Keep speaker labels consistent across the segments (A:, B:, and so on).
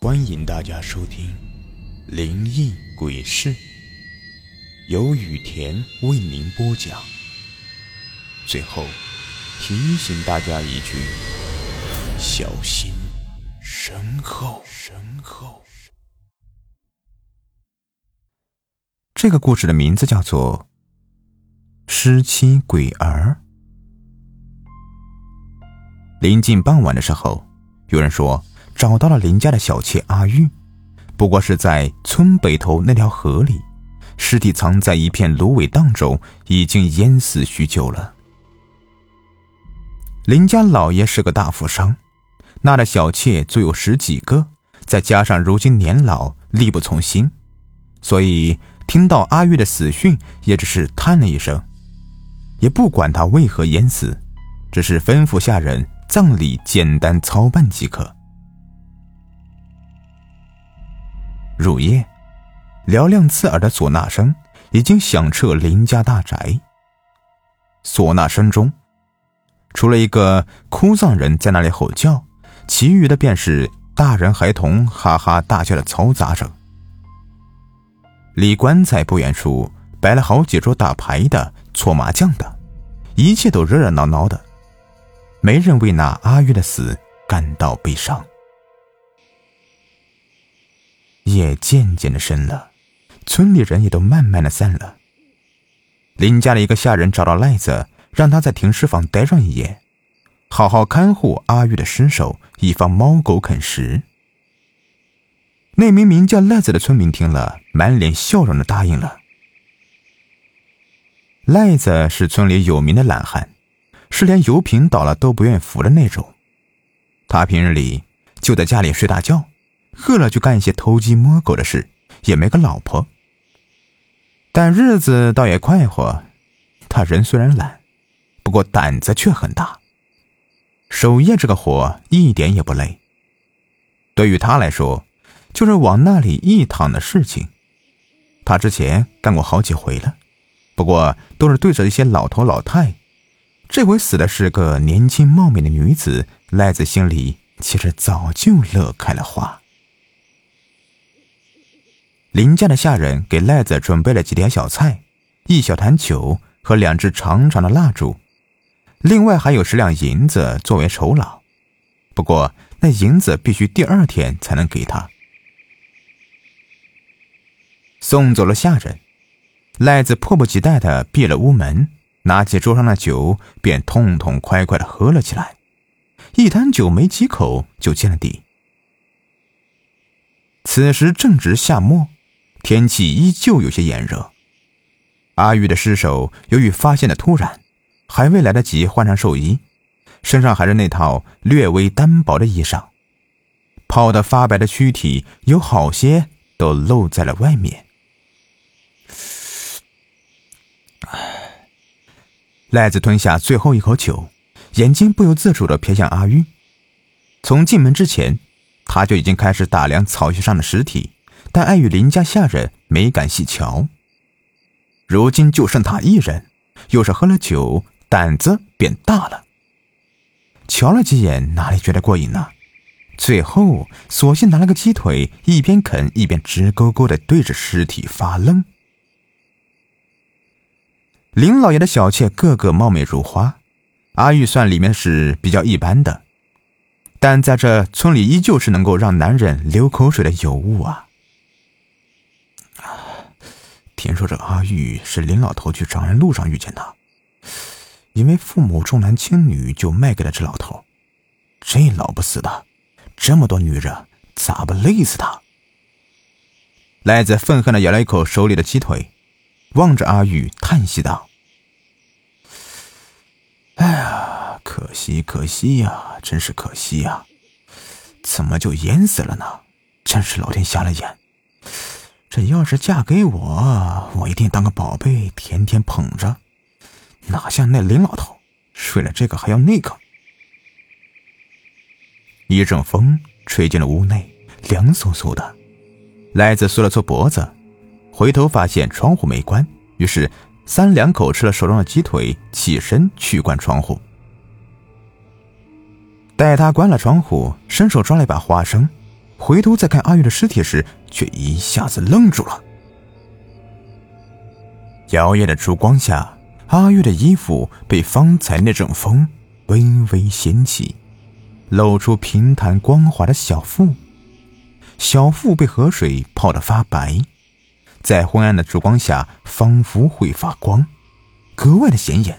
A: 欢迎大家收听《灵异鬼事》，由雨田为您播讲。最后提醒大家一句：小心身后。身后。
B: 这个故事的名字叫做《失妻鬼儿》。临近傍晚的时候，有人说。找到了林家的小妾阿玉，不过是在村北头那条河里，尸体藏在一片芦苇荡中，已经淹死许久了。林家老爷是个大富商，纳的小妾足有十几个，再加上如今年老，力不从心，所以听到阿玉的死讯，也只是叹了一声，也不管他为何淹死，只是吩咐下人葬礼简单操办即可。入夜，嘹亮刺耳的唢呐声已经响彻林家大宅。唢呐声中，除了一个哭丧人在那里吼叫，其余的便是大人孩童哈哈大笑的嘈杂声。离棺材不远处摆了好几桌打牌的、搓麻将的，一切都热热闹闹的，没人为那阿玉的死感到悲伤。夜渐渐的深了，村里人也都慢慢的散了。林家的一个下人找到赖子，让他在停尸房待上一夜，好好看护阿玉的尸首，以防猫狗啃食。那名名叫赖子的村民听了，满脸笑容的答应了。赖子是村里有名的懒汉，是连油瓶倒了都不愿扶的那种。他平日里就在家里睡大觉。饿了就干一些偷鸡摸狗的事，也没个老婆，但日子倒也快活。他人虽然懒，不过胆子却很大。守夜这个活一点也不累，对于他来说，就是往那里一躺的事情。他之前干过好几回了，不过都是对着一些老头老太。这回死的是个年轻貌美的女子，赖子心里其实早就乐开了花。林家的下人给赖子准备了几碟小菜，一小坛酒和两支长长的蜡烛，另外还有十两银子作为酬劳。不过那银子必须第二天才能给他。送走了下人，赖子迫不及待的闭了屋门，拿起桌上的酒便痛痛快快的喝了起来，一坛酒没几口就见了底。此时正值夏末。天气依旧有些炎热，阿玉的尸首由于发现的突然，还未来得及换上寿衣，身上还是那套略微单薄的衣裳，泡得发白的躯体有好些都露在了外面。赖子吞下最后一口酒，眼睛不由自主的瞥向阿玉。从进门之前，他就已经开始打量草席上的尸体。但碍于林家下人没敢细瞧，如今就剩他一人，又是喝了酒，胆子变大了。瞧了几眼，哪里觉得过瘾呢？最后，索性拿了个鸡腿，一边啃一边直勾勾的对着尸体发愣。林老爷的小妾个个貌美如花，阿玉算里面是比较一般的，但在这村里依旧是能够让男人流口水的尤物啊。听说这阿玉是林老头去长安路上遇见的，因为父母重男轻女，就卖给了这老头。这老不死的，这么多女人，咋不累死他？赖子愤恨的咬了一口手里的鸡腿，望着阿玉叹息道：“哎呀，可惜可惜呀，真是可惜呀！怎么就淹死了呢？真是老天瞎了眼。”这要是嫁给我，我一定当个宝贝，天天捧着。哪像那林老头，睡了这个还要那个。一阵风吹进了屋内，凉飕飕的。赖子缩了缩脖子，回头发现窗户没关，于是三两口吃了手中的鸡腿，起身去关窗户。待他关了窗户，伸手抓了一把花生，回头再看阿玉的尸体时，却一下子愣住了。摇曳的烛光下，阿玉的衣服被方才那阵风微微掀起，露出平坦光滑的小腹。小腹被河水泡得发白，在昏暗的烛光下，仿佛会发光，格外的显眼。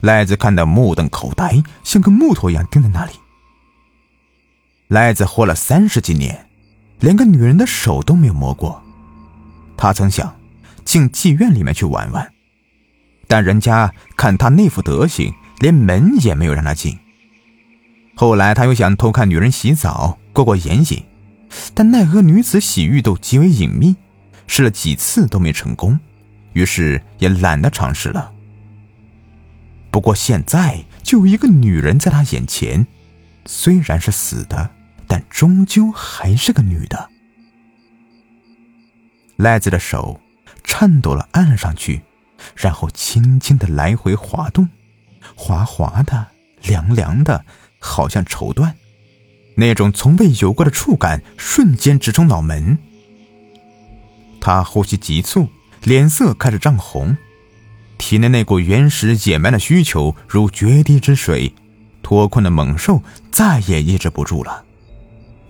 B: 赖子看得目瞪口呆，像个木头一样盯在那里。赖子活了三十几年，连个女人的手都没有摸过。他曾想进妓院里面去玩玩，但人家看他那副德行，连门也没有让他进。后来他又想偷看女人洗澡。过过眼瘾，但奈何女子洗浴都极为隐秘，试了几次都没成功，于是也懒得尝试了。不过现在就有一个女人在他眼前，虽然是死的，但终究还是个女的。赖子的手颤抖了，按上去，然后轻轻的来回滑动，滑滑的，凉凉的，好像绸缎。那种从未有过的触感瞬间直冲脑门，他呼吸急促，脸色开始涨红，体内那股原始野蛮的需求如决堤之水，脱困的猛兽再也抑制不住了，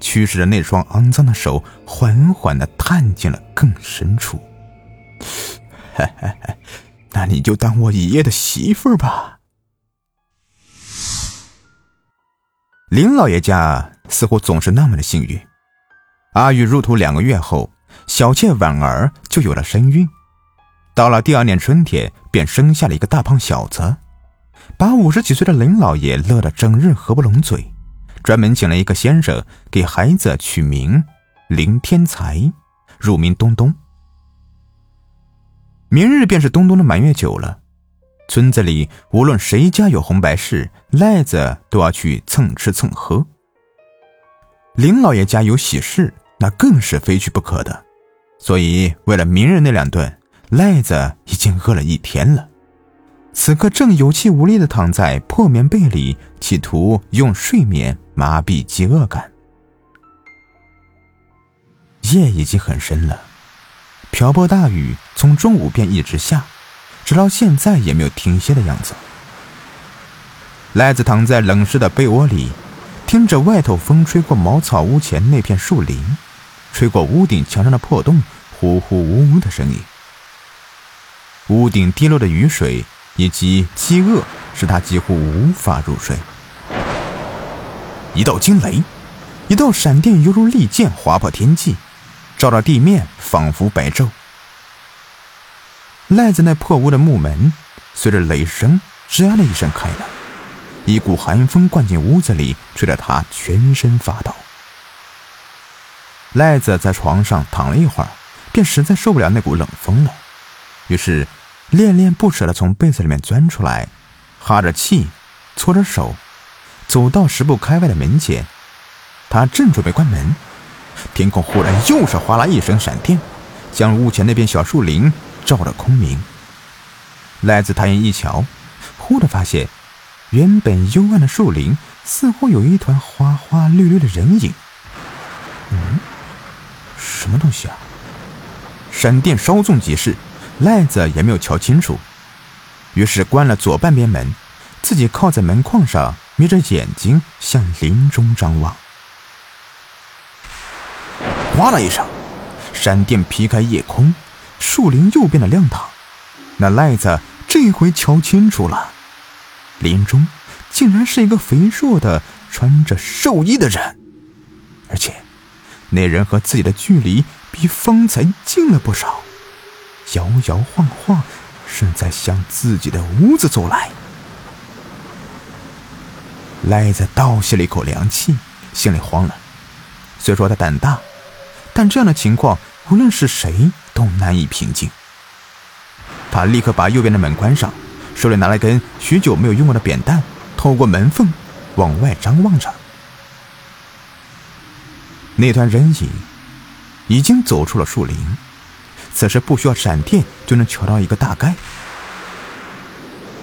B: 驱使着那双肮脏的手缓缓的探进了更深处。那你就当我一夜的媳妇儿吧。林老爷家似乎总是那么的幸运。阿玉入土两个月后，小妾婉儿就有了身孕。到了第二年春天，便生下了一个大胖小子，把五十几岁的林老爷乐得整日合不拢嘴，专门请了一个先生给孩子取名林天才，乳名东东。明日便是东东的满月酒了。村子里无论谁家有红白事，赖子都要去蹭吃蹭喝。林老爷家有喜事，那更是非去不可的。所以为了明日那两顿，赖子已经饿了一天了。此刻正有气无力地躺在破棉被里，企图用睡眠麻痹饥饿感。夜已经很深了，瓢泼大雨从中午便一直下。直到现在也没有停歇的样子。赖子躺在冷湿的被窝里，听着外头风吹过茅草屋前那片树林，吹过屋顶墙上的破洞，呼呼呜呜的声音。屋顶滴落的雨水以及饥饿，使他几乎无法入睡。一道惊雷，一道闪电犹如利剑划破天际，照到地面，仿佛白昼。赖子那破屋的木门，随着雷声“吱呀”的一声开了，一股寒风灌进屋子里，吹得他全身发抖。赖子在床上躺了一会儿，便实在受不了那股冷风了，于是恋恋不舍地从被子里面钻出来，哈着气，搓着手，走到十步开外的门前。他正准备关门，天空忽然又是哗啦一声闪电，将屋前那片小树林。照得空明。赖子抬眼一瞧，忽地发现，原本幽暗的树林似乎有一团花花绿绿的人影。嗯，什么东西啊？闪电稍纵即逝，赖子也没有瞧清楚，于是关了左半边门，自己靠在门框上，眯着眼睛向林中张望。哗啦一声，闪电劈开夜空。树林又变得亮堂，那赖子这回瞧清楚了，林中竟然是一个肥硕的穿着寿衣的人，而且那人和自己的距离比方才近了不少，摇摇晃晃，正在向自己的屋子走来。赖子倒吸了一口凉气，心里慌了。虽说他胆大，但这样的情况，无论是谁。都难以平静。他立刻把右边的门关上，手里拿了根许久没有用过的扁担，透过门缝往外张望着。那团人影已经走出了树林，此时不需要闪电就能瞧到一个大概。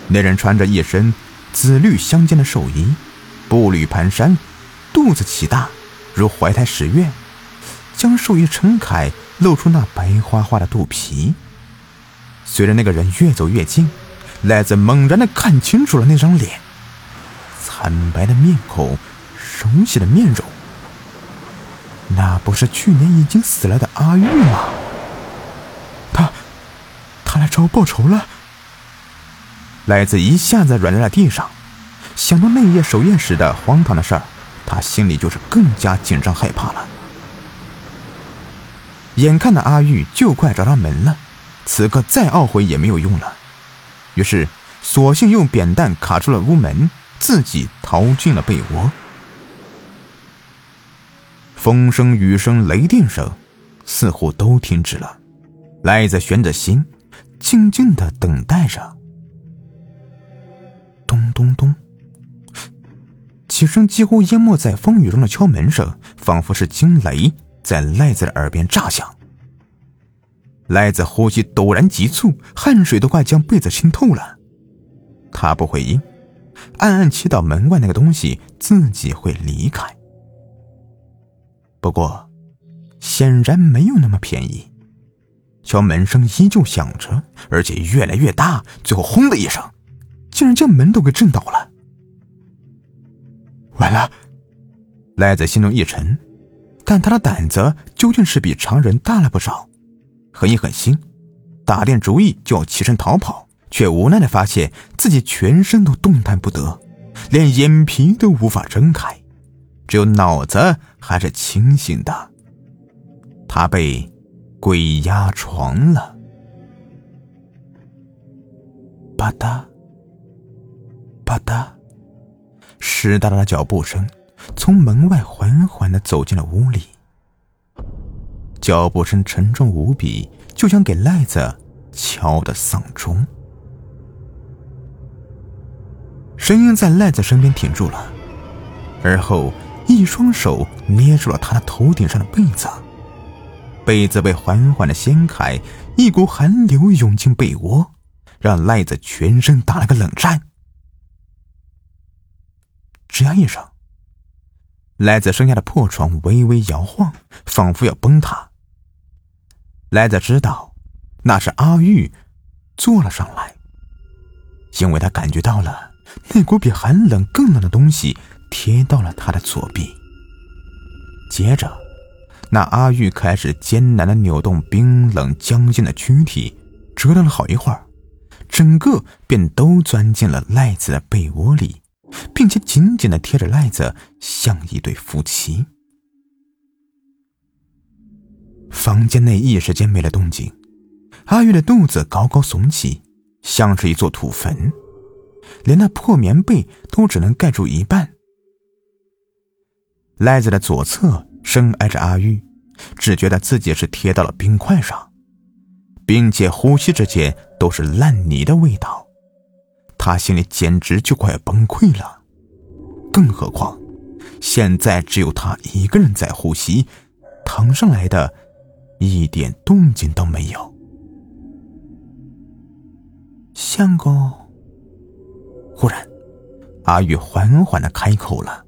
B: 那人穿着一身紫绿相间的寿衣，步履蹒跚，肚子奇大，如怀胎十月，将手一撑开，露出那白花花的肚皮。随着那个人越走越近，赖子猛然的看清楚了那张脸，惨白的面孔，熟悉的面容，那不是去年已经死了的阿玉吗？他，他来找我报仇了。赖子一下子软在了地上，想到那夜守夜时的荒唐的事儿。他心里就是更加紧张害怕了。眼看着阿玉就快找上门了，此刻再懊悔也没有用了，于是索性用扁担卡住了屋门，自己逃进了被窝。风声、雨声、雷电声似乎都停止了，赖子悬着心，静静的等待着。咚咚咚。几声几乎淹没在风雨中的敲门声，仿佛是惊雷在赖子的耳边炸响。赖子呼吸陡然急促，汗水都快将被子浸透了。他不回应，暗暗祈祷门外那个东西自己会离开。不过，显然没有那么便宜。敲门声依旧响着，而且越来越大，最后轰的一声，竟然将门都给震倒了。完了，赖子心中一沉，但他的胆子究竟是比常人大了不少。狠一狠心，打定主意就要起身逃跑，却无奈的发现自己全身都动弹不得，连眼皮都无法睁开，只有脑子还是清醒的。他被鬼压床了。吧嗒，吧嗒。湿哒哒的脚步声从门外缓缓的走进了屋里，脚步声沉重无比，就像给赖子敲的丧钟。声音在赖子身边停住了，而后一双手捏住了他的头顶上的被子，被子被缓缓的掀开，一股寒流涌进被窝，让赖子全身打了个冷战。吱呀一声，赖子身下的破床微微摇晃，仿佛要崩塌。赖子知道那是阿玉坐了上来，因为他感觉到了那股比寒冷更冷的东西贴到了他的左臂。接着，那阿玉开始艰难的扭动冰冷僵硬的躯体，折腾了好一会儿，整个便都钻进了赖子的被窝里。并且紧紧的贴着赖子，像一对夫妻。房间内一时间没了动静，阿玉的肚子高高耸起，像是一座土坟，连那破棉被都只能盖住一半。赖子的左侧深挨着阿玉，只觉得自己是贴到了冰块上，并且呼吸之间都是烂泥的味道。他心里简直就快崩溃了，更何况现在只有他一个人在呼吸，躺上来的一点动静都没有。相公，忽然，阿玉缓缓的开口了，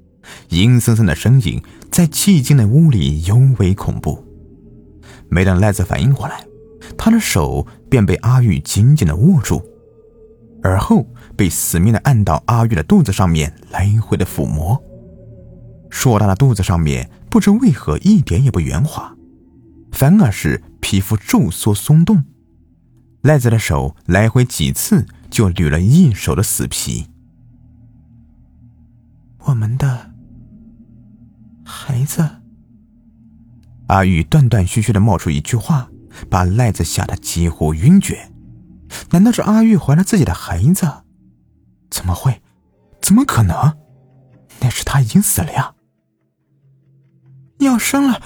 B: 阴森森的声音在寂静的屋里尤为恐怖。没等赖子反应过来，他的手便被阿玉紧紧的握住。而后被死命的按到阿玉的肚子上面，来回的抚摸。硕大的肚子上面不知为何一点也不圆滑，反而是皮肤皱缩松动。赖子的手来回几次就捋了一手的死皮。我们的孩子。阿玉断断续续的冒出一句话，把赖子吓得几乎晕厥。难道是阿玉怀了自己的孩子？怎么会？怎么可能？那时他已经死了呀！要生了！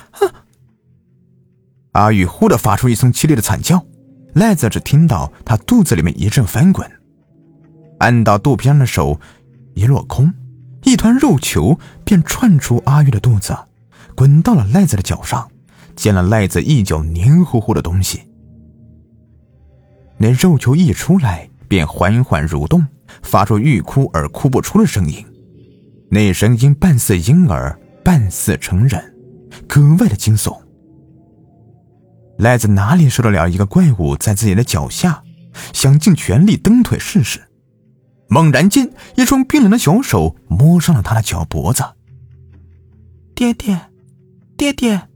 B: 阿玉忽的发出一声凄厉的惨叫，赖子只听到他肚子里面一阵翻滚，按到肚皮上的手一落空，一团肉球便窜出阿玉的肚子，滚到了赖子的脚上，溅了赖子一脚黏糊糊的东西。那肉球一出来，便缓缓蠕动，发出欲哭而哭不出的声音。那声音半似婴儿，半似成人，格外的惊悚。赖子哪里受得了一个怪物在自己的脚下，想尽全力蹬腿试试。猛然间，一双冰冷的小手摸上了他的脚脖子。
C: 爹爹，爹爹！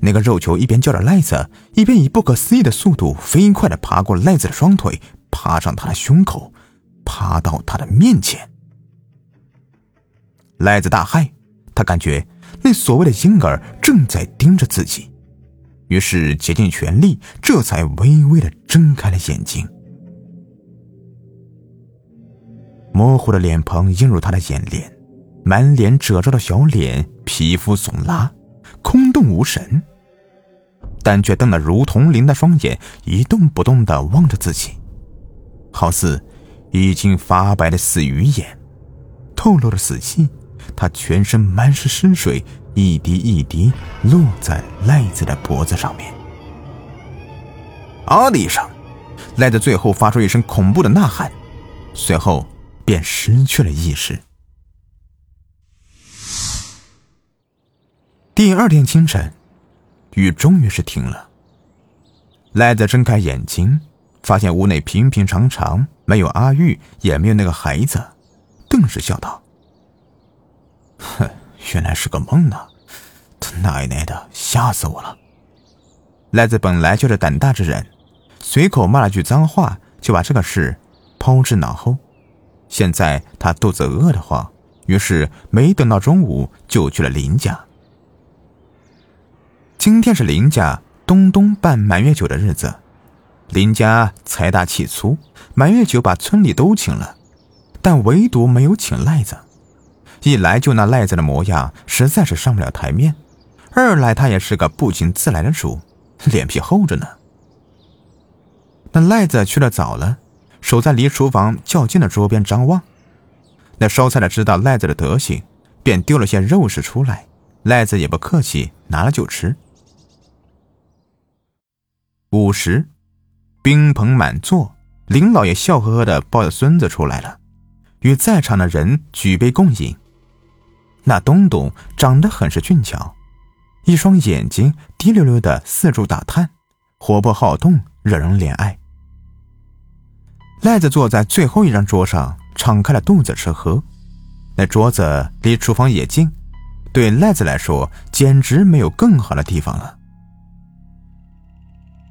B: 那个肉球一边叫着赖子，一边以不可思议的速度飞快的爬过赖子的双腿，爬上他的胸口，爬到他的面前。赖子大骇，他感觉那所谓的婴儿正在盯着自己。于是竭尽全力，这才微微的睁开了眼睛。模糊的脸庞映入他的眼帘，满脸褶皱的小脸，皮肤耸拉，空洞无神，但却瞪得如铜铃的双眼一动不动的望着自己，好似已经发白的死鱼眼，透露着死气。他全身满是湿水。一滴一滴落在赖子的脖子上面。啊的一声，赖子最后发出一声恐怖的呐喊，随后便失去了意识。第二天清晨，雨终于是停了。赖子睁开眼睛，发现屋内平平常常，没有阿玉，也没有那个孩子，顿时笑道：“哼。”原来是个梦呢，他奶奶的，吓死我了！赖子本来就是胆大之人，随口骂了句脏话，就把这个事抛之脑后。现在他肚子饿得慌，于是没等到中午就去了林家。今天是林家东东办满月酒的日子，林家财大气粗，满月酒把村里都请了，但唯独没有请赖子。一来就那赖子的模样，实在是上不了台面；二来他也是个不请自来的主，脸皮厚着呢。那赖子去的早了，守在离厨房较近的桌边张望。那烧菜的知道赖子的德行，便丢了些肉食出来。赖子也不客气，拿了就吃。午时，宾朋满座，林老爷笑呵呵的抱着孙子出来了，与在场的人举杯共饮。那东东长得很是俊俏，一双眼睛滴溜溜的四处打探，活泼好动，惹人怜爱。赖子坐在最后一张桌上，敞开了肚子吃喝。那桌子离厨房也近，对赖子来说简直没有更好的地方了。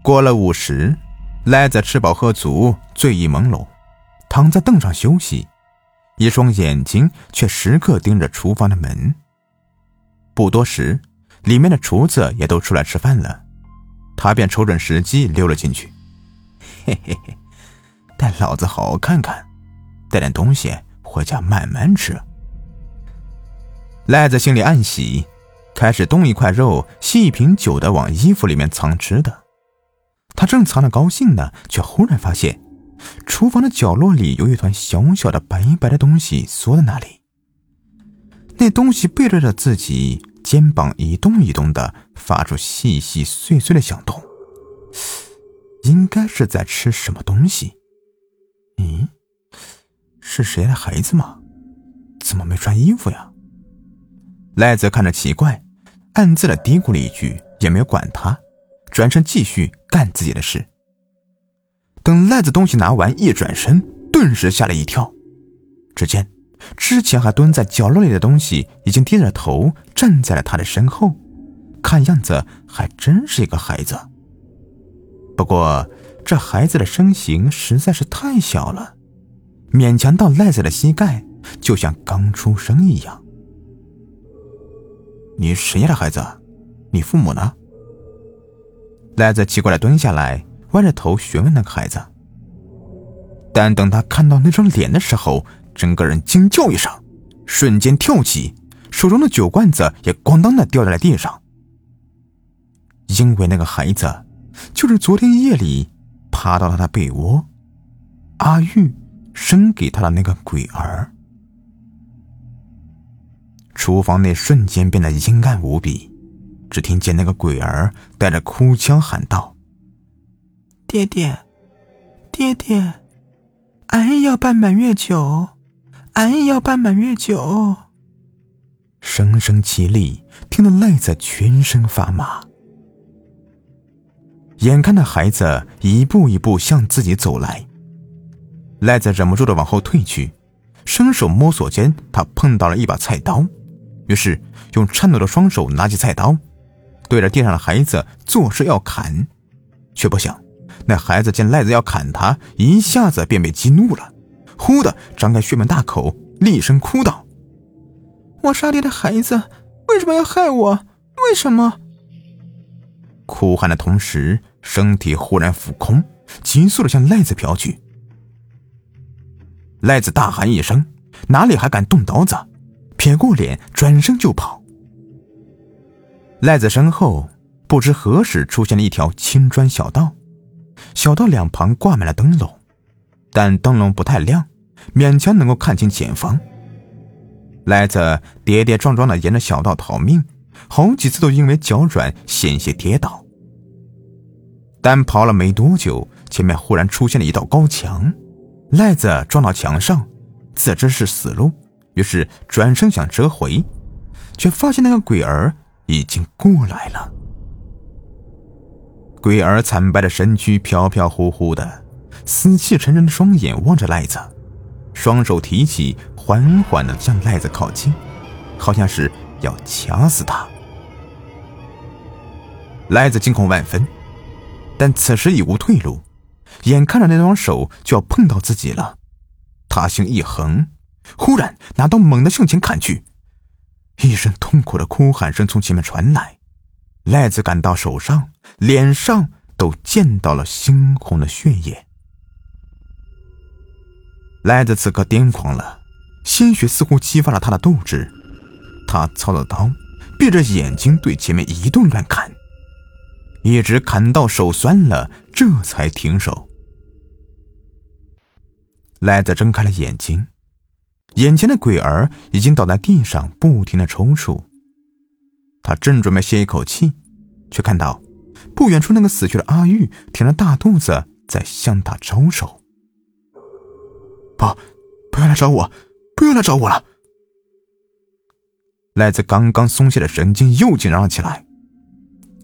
B: 过了午时，赖子吃饱喝足，醉意朦胧，躺在凳上休息。一双眼睛却时刻盯着厨房的门。不多时，里面的厨子也都出来吃饭了，他便瞅准时机溜了进去。嘿嘿嘿，带老子好好看看，带点东西回家慢慢吃。赖子心里暗喜，开始东一块肉西一瓶酒的往衣服里面藏吃的。他正藏着高兴呢，却忽然发现。厨房的角落里有一团小小的白白的东西缩在那里，那东西背对着自己肩膀一动一动的，发出细细碎碎的响动，应该是在吃什么东西。咦，是谁的孩子吗？怎么没穿衣服呀？赖子看着奇怪，暗自的嘀咕了一句，也没有管他，转身继续干自己的事。等赖子东西拿完，一转身，顿时吓了一跳。只见之前还蹲在角落里的东西，已经低着头站在了他的身后，看样子还真是一个孩子。不过这孩子的身形实在是太小了，勉强到赖子的膝盖，就像刚出生一样。你谁家的孩子？你父母呢？赖子奇怪的蹲下来。歪着头询问那个孩子，但等他看到那张脸的时候，整个人惊叫一声，瞬间跳起，手中的酒罐子也咣当的掉在了地上。因为那个孩子就是昨天夜里爬到他的被窝，阿玉生给他的那个鬼儿。厨房内瞬间变得阴暗无比，只听见那个鬼儿带着哭腔喊道。
C: 爹爹，爹爹，俺也要办满月酒，俺也要办满月酒。
B: 声声凄厉，听得赖子全身发麻。眼看着孩子一步一步向自己走来，赖子忍不住的往后退去，伸手摸索间，他碰到了一把菜刀，于是用颤抖的双手拿起菜刀，对着地上的孩子作势要砍，却不想那孩子见赖子要砍他，一下子便被激怒了，忽的张开血盆大口，厉声哭道：“
C: 我杀爹的孩子为什么要害我？为什么？”
B: 哭喊的同时，身体忽然浮空，急速的向赖子飘去。赖子大喊一声，哪里还敢动刀子，撇过脸，转身就跑。赖子身后，不知何时出现了一条青砖小道，小道两旁挂满了灯笼，但灯笼不太亮，勉强能够看清前方。赖子跌跌撞撞的沿着小道逃命。好几次都因为脚软险些跌倒，但跑了没多久，前面忽然出现了一道高墙，赖子撞到墙上，自知是死路，于是转身想折回，却发现那个鬼儿已经过来了。鬼儿惨白的身躯飘飘忽忽的，死气沉沉的双眼望着赖子，双手提起，缓缓的向赖子靠近，好像是。要掐死他！赖子惊恐万分，但此时已无退路，眼看着那双手就要碰到自己了，他心一横，忽然拿刀猛地向前砍去，一声痛苦的哭喊声从前面传来，赖子感到手上、脸上都溅到了猩红的血液。赖子此刻癫狂了，鲜血似乎激发了他的斗志。他操了刀，闭着眼睛对前面一顿乱砍，一直砍到手酸了，这才停手。赖子睁开了眼睛，眼前的鬼儿已经倒在地上，不停的抽搐。他正准备歇一口气，却看到不远处那个死去的阿玉挺着大肚子在向他招手：“
C: 不，不要来找我，不要来找我了。”
B: 赖子刚刚松懈的神经又紧张了起来，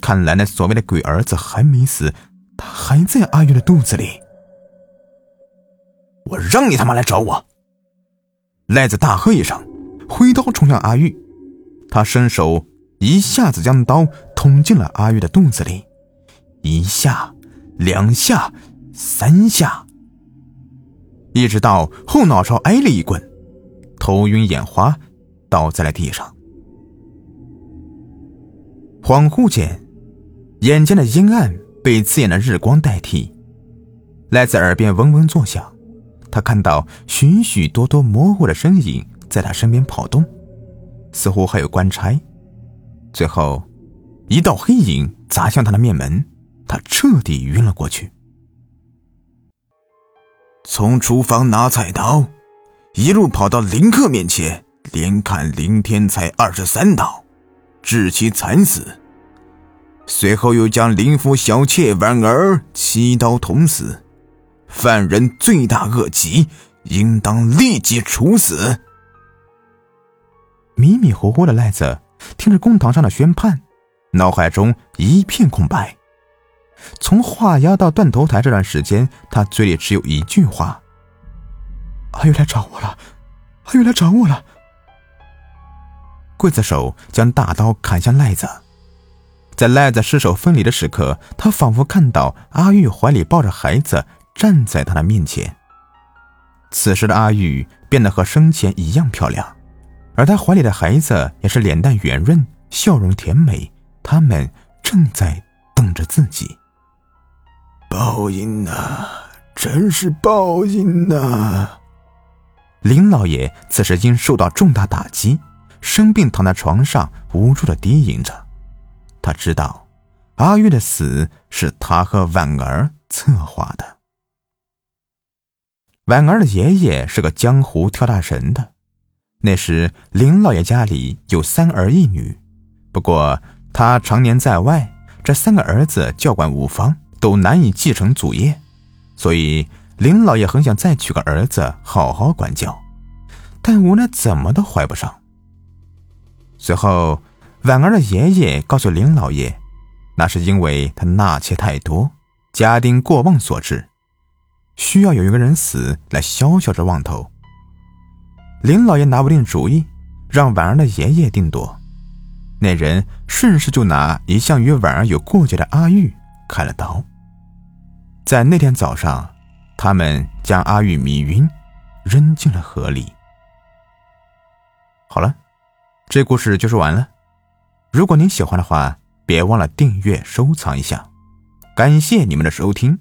B: 看来那所谓的鬼儿子还没死，他还在阿玉的肚子里。我让你他妈来找我！赖子大喝一声，挥刀冲向阿玉，他伸手一下子将刀捅进了阿玉的肚子里，一下，两下，三下，一直到后脑勺挨了一棍，头晕眼花，倒在了地上。恍惚间，眼前的阴暗被刺眼的日光代替，赖子耳边嗡嗡作响。他看到许许多多模糊的身影在他身边跑动，似乎还有官差。最后，一道黑影砸向他的面门，他彻底晕了过去。从厨房拿菜刀，一路跑到林克面前，连砍林天才二十三刀。致其惨死，随后又将林府小妾婉儿七刀捅死，犯人罪大恶极，应当立即处死。迷迷糊糊的赖子听着公堂上的宣判，脑海中一片空白。从画押到断头台这段时间，他嘴里只有一句话：“
C: 阿玉来找我了，阿玉来找我了。”
B: 刽子手将大刀砍向赖子，在赖子失手分离的时刻，他仿佛看到阿玉怀里抱着孩子站在他的面前。此时的阿玉变得和生前一样漂亮，而他怀里的孩子也是脸蛋圆润，笑容甜美。他们正在等着自己。
C: 报应呐，真是报应呐！
B: 林老爷此时因受到重大打击。生病躺在床上，无助的低吟着。他知道，阿玉的死是他和婉儿策划的。婉儿的爷爷是个江湖跳大神的。那时林老爷家里有三儿一女，不过他常年在外，这三个儿子教管无方，都难以继承祖业，所以林老爷很想再娶个儿子好好管教，但无奈怎么都怀不上。随后，婉儿的爷爷告诉林老爷，那是因为他纳妾太多，家丁过旺所致，需要有一个人死来消消这妄头。林老爷拿不定主意，让婉儿的爷爷定夺。那人顺势就拿一向与婉儿有过节的阿玉开了刀。在那天早上，他们将阿玉迷晕，扔进了河里。好了，这故事就说完了。如果您喜欢的话，别忘了订阅、收藏一下。感谢你们的收听。